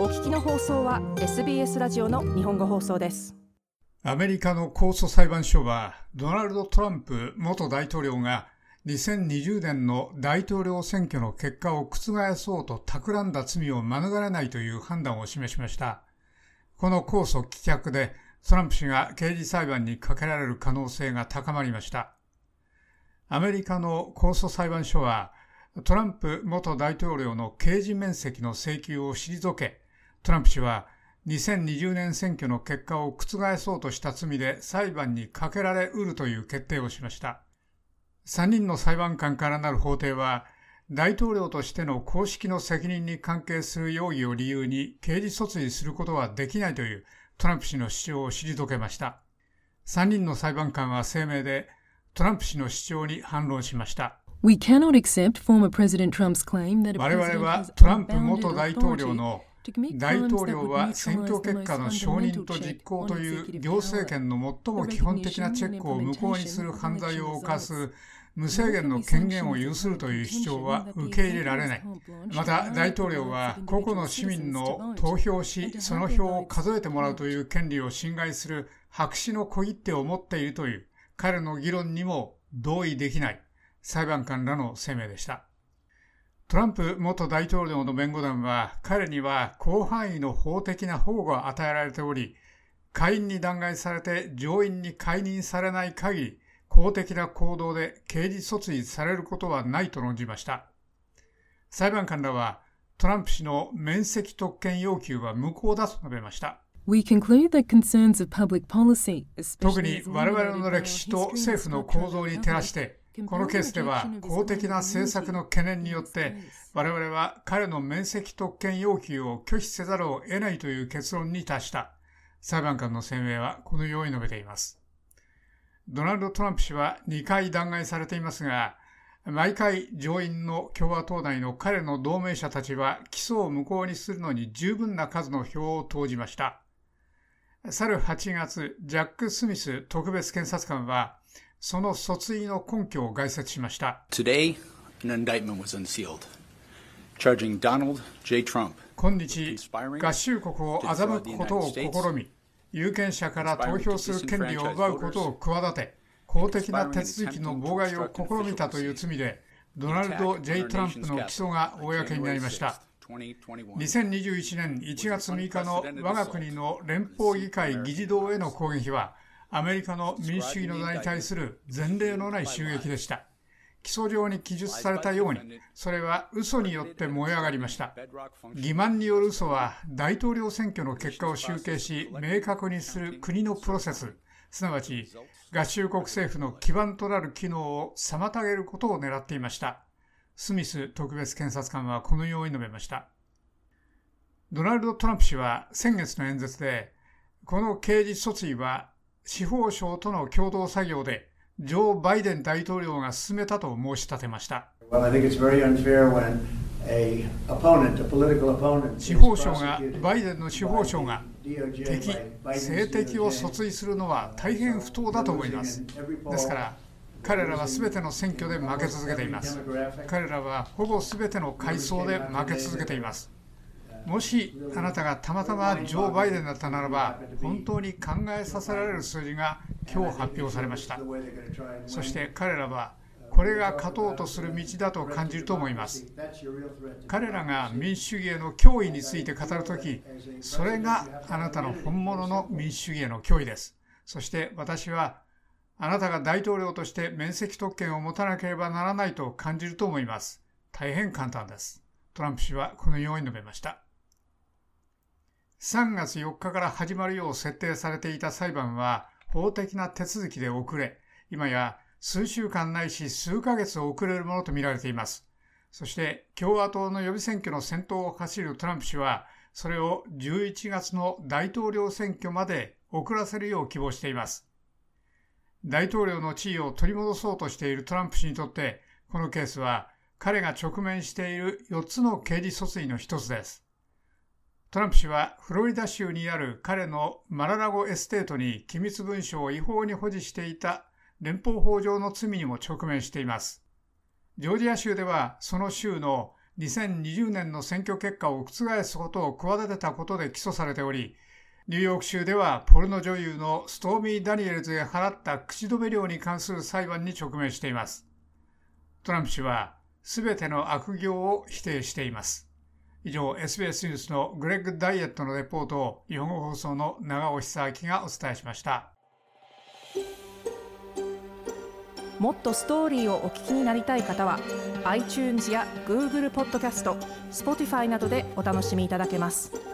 お聞きの放送は SBS ラジオの日本語放送ですアメリカの控訴裁判所はドナルド・トランプ元大統領が2020年の大統領選挙の結果を覆そうと企んだ罪を免れないという判断を示しました。この控訴棄却でトランプ氏が刑事裁判にかけられる可能性が高まりました。アメリカの控訴裁判所はトランプ元大統領の刑事面積の請求を退け、トランプ氏は2020年選挙の結果を覆そうとした罪で裁判にかけられうるという決定をしました。3人の裁判官からなる法廷は、大統領としての公式の責任に関係する容疑を理由に刑事訴追することはできないというトランプ氏の主張を退けました。3人の裁判官は声明でトランプ氏の主張に反論しました。我々はトランプ元大統領の大統領は選挙結果の承認と実行という行政権の最も基本的なチェックを無効にする犯罪を犯す無制限の権限を有するという主張は受け入れられない。また大統領は個々の市民の投票し、その票を数えてもらうという権利を侵害する白紙の小切手を持っているという彼の議論にも同意できない裁判官らの声明でした。トランプ元大統領の弁護団は彼には広範囲の法的な保護が与えられており、下院に弾劾されて上院に解任されない限り、公的な行動で刑事訴追されることはないと論じました。裁判官らはトランプ氏の免責特権要求は無効だと述べました。特に我々の歴史と政府の構造に照らして、このケースでは公的な政策の懸念によって我々は彼の免責特権要求を拒否せざるを得ないという結論に達した。裁判官の声明はこのように述べています。ドナルド・トランプ氏は2回弾劾されていますが毎回上院の共和党内の彼の同盟者たちは起訴を無効にするのに十分な数の票を投じました。去る8月ジャック・スミス特別検察官はその訴追の根拠を概説しました。Today, an indictment was unsealed, charging Donald J. Trump. 今日、合衆国を欺くことを試み、有権者から投票する権利を奪うことを企て、公的な手続きの妨害を試みたという罪で、ドナルド・ J・ トランプの起訴が公になりました。2021年1月6日の我が国の連邦議会議事堂への攻撃は、アメリカの民主主義の名に対する前例のない襲撃でした。起訴状に記述されたように、それは嘘によって燃え上がりました。欺瞞による嘘は大統領選挙の結果を集計し、明確にする国のプロセス、すなわち合衆国政府の基盤となる機能を妨げることを狙っていました。スミス特別検察官はこのように述べました。ドナルド・トランプ氏は先月の演説で、この刑事訴追は司法省との共同作業でジョー・バイデン大統領が進めたと申し立てました。司法省が、バイデンの司法省が敵、政敵を訴追するのは大変不当だと思います。ですから、彼らはすべての選挙で負け続けています。彼らはほぼすべての階層で負け続けています。もしあなたがたまたまジョー・バイデンだったならば本当に考えさせられる数字が今日発表されました。そして彼らはこれが勝とうとする道だと感じると思います。彼らが民主主義への脅威について語るときそれがあなたの本物の民主主義への脅威です。そして私はあなたが大統領として免責特権を持たなければならないと感じると思います。大変簡単です。トランプ氏はこのように述べました。3月4日から始まるよう設定されていた裁判は法的な手続きで遅れ、今や数週間ないし数ヶ月遅れるものとみられています。そして共和党の予備選挙の先頭を走るトランプ氏は、それを11月の大統領選挙まで遅らせるよう希望しています。大統領の地位を取り戻そうとしているトランプ氏にとって、このケースは彼が直面している4つの刑事訴追の一つです。トランプ氏はフロリダ州にある彼のマララゴエステートに機密文書を違法に保持していた連邦法上の罪にも直面しています。ジョージア州ではその州の2020年の選挙結果を覆すことを企てたことで起訴されており、ニューヨーク州ではポルノ女優のストーミー・ダニエルズが払った口止め料に関する裁判に直面しています。トランプ氏は全ての悪行を否定しています。以上、SBS ニュースのグレッグ・ダイエットのレポートを日本語放送の長尾久明がお伝えしました。もっとストーリーをお聞きになりたい方は iTunes や Google ポッドキャスト Spotify などでお楽しみいただけます。